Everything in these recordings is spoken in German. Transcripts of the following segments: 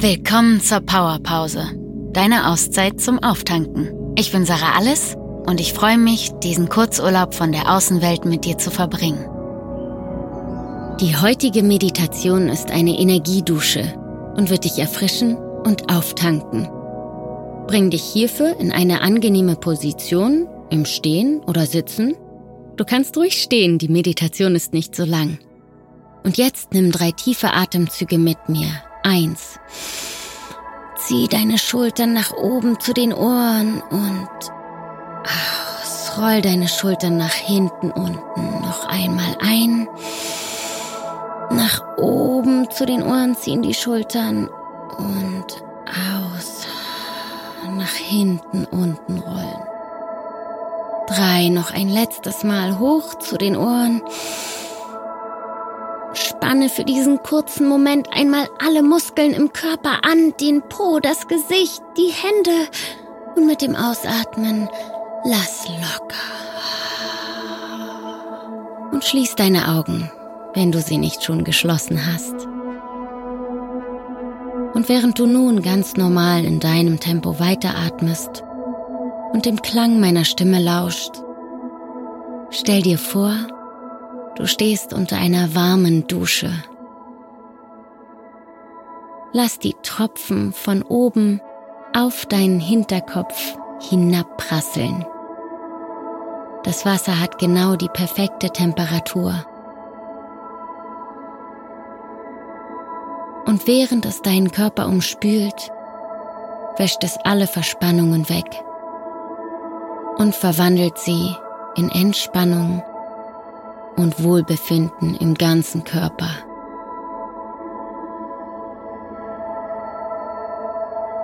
Willkommen zur Powerpause, deine Auszeit zum Auftanken. Ich bin Sarah Alles und ich freue mich, diesen Kurzurlaub von der Außenwelt mit dir zu verbringen. Die heutige Meditation ist eine Energiedusche und wird dich erfrischen und auftanken. Bring dich hierfür in eine angenehme Position, im Stehen oder Sitzen. Du kannst ruhig stehen, die Meditation ist nicht so lang. Und jetzt nimm drei tiefe Atemzüge mit mir. Eins. Zieh deine Schultern nach oben zu den Ohren und aus. Roll deine Schultern nach hinten unten. Noch einmal ein. Nach oben zu den Ohren ziehen die Schultern und aus. Nach hinten unten rollen. Drei, noch ein letztes Mal hoch zu den Ohren. Spanne für diesen kurzen Moment einmal alle Muskeln im Körper an, den Po, das Gesicht, die Hände. Und mit dem Ausatmen lass locker. Und schließ deine Augen wenn du sie nicht schon geschlossen hast. Und während du nun ganz normal in deinem Tempo weiteratmest und dem Klang meiner Stimme lauscht, stell dir vor, du stehst unter einer warmen Dusche. Lass die Tropfen von oben auf deinen Hinterkopf hinabprasseln. Das Wasser hat genau die perfekte Temperatur. Und während es deinen Körper umspült, wäscht es alle Verspannungen weg und verwandelt sie in Entspannung und Wohlbefinden im ganzen Körper.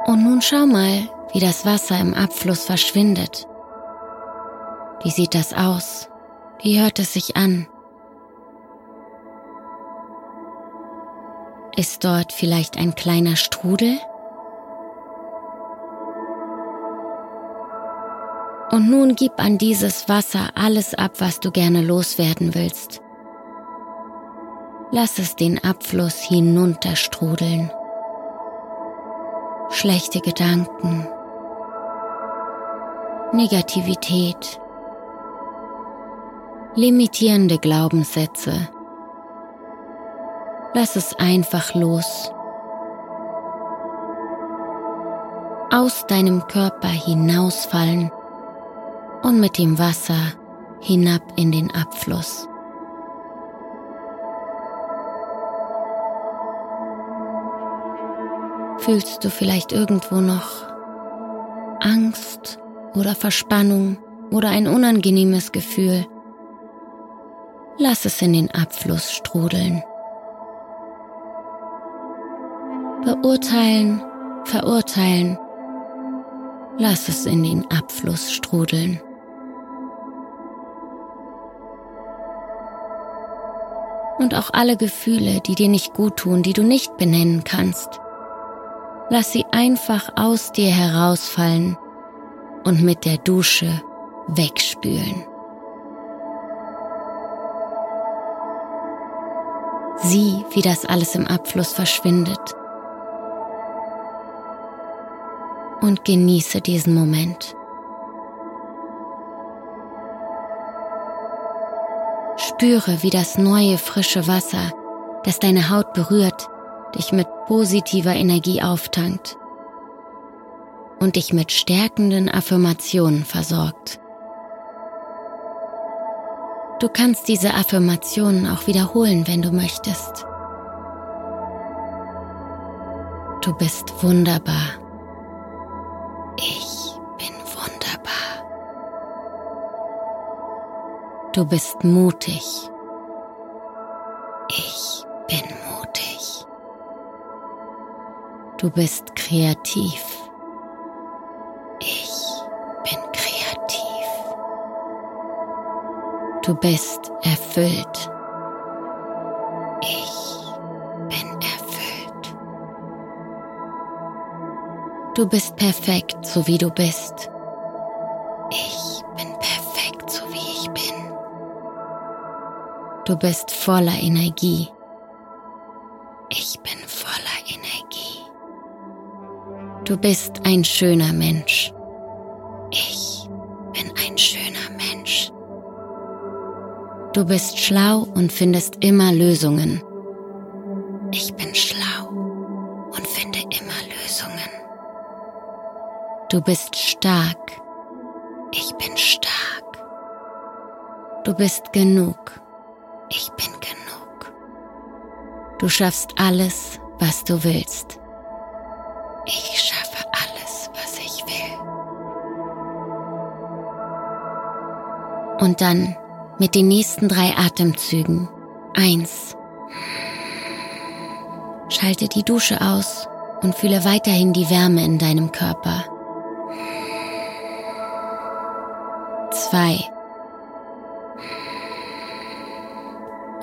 Und nun schau mal, wie das Wasser im Abfluss verschwindet. Wie sieht das aus? Wie hört es sich an? Ist dort vielleicht ein kleiner Strudel? Und nun gib an dieses Wasser alles ab, was du gerne loswerden willst. Lass es den Abfluss hinunterstrudeln. Schlechte Gedanken, Negativität, limitierende Glaubenssätze, Lass es einfach los. Aus deinem Körper hinausfallen und mit dem Wasser hinab in den Abfluss. Fühlst du vielleicht irgendwo noch Angst oder Verspannung oder ein unangenehmes Gefühl? Lass es in den Abfluss strudeln. Beurteilen, verurteilen. Lass es in den Abfluss strudeln. Und auch alle Gefühle, die dir nicht gut tun, die du nicht benennen kannst. Lass sie einfach aus dir herausfallen und mit der Dusche wegspülen. Sieh, wie das alles im Abfluss verschwindet und genieße diesen Moment. Spüre, wie das neue, frische Wasser, das deine Haut berührt, dich mit positiver Energie auftankt und dich mit stärkenden Affirmationen versorgt. Du kannst diese Affirmationen auch wiederholen, wenn du möchtest. Du bist wunderbar. Du bist mutig. Ich bin mutig. Du bist kreativ. Ich bin kreativ. Du bist erfüllt. Ich bin erfüllt. Du bist perfekt, so wie du bist. Du bist voller Energie. Ich bin voller Energie. Du bist ein schöner Mensch. Ich bin ein schöner Mensch. Du bist schlau und findest immer Lösungen. Ich bin schlau und finde immer Lösungen. Du bist stark. Ich bin stark. Du bist genug. Ich bin genug. Du schaffst alles, was du willst. Ich schaffe alles, was ich will. Und dann mit den nächsten drei Atemzügen. Eins. Schalte die Dusche aus und fühle weiterhin die Wärme in deinem Körper. Zwei.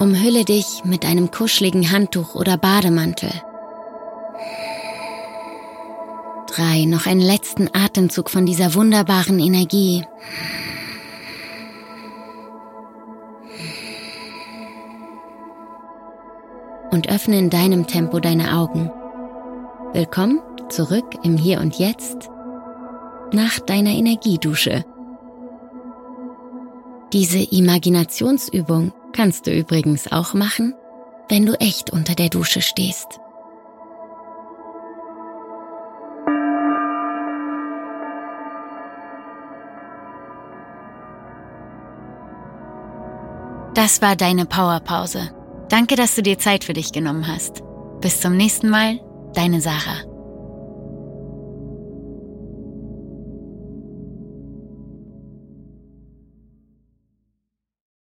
Umhülle dich mit einem kuscheligen Handtuch oder Bademantel. Drei, noch einen letzten Atemzug von dieser wunderbaren Energie. Und öffne in deinem Tempo deine Augen. Willkommen zurück im Hier und Jetzt nach deiner Energiedusche. Diese Imaginationsübung kannst du übrigens auch machen, wenn du echt unter der Dusche stehst. Das war deine Powerpause. Danke, dass du dir Zeit für dich genommen hast. Bis zum nächsten Mal, deine Sarah.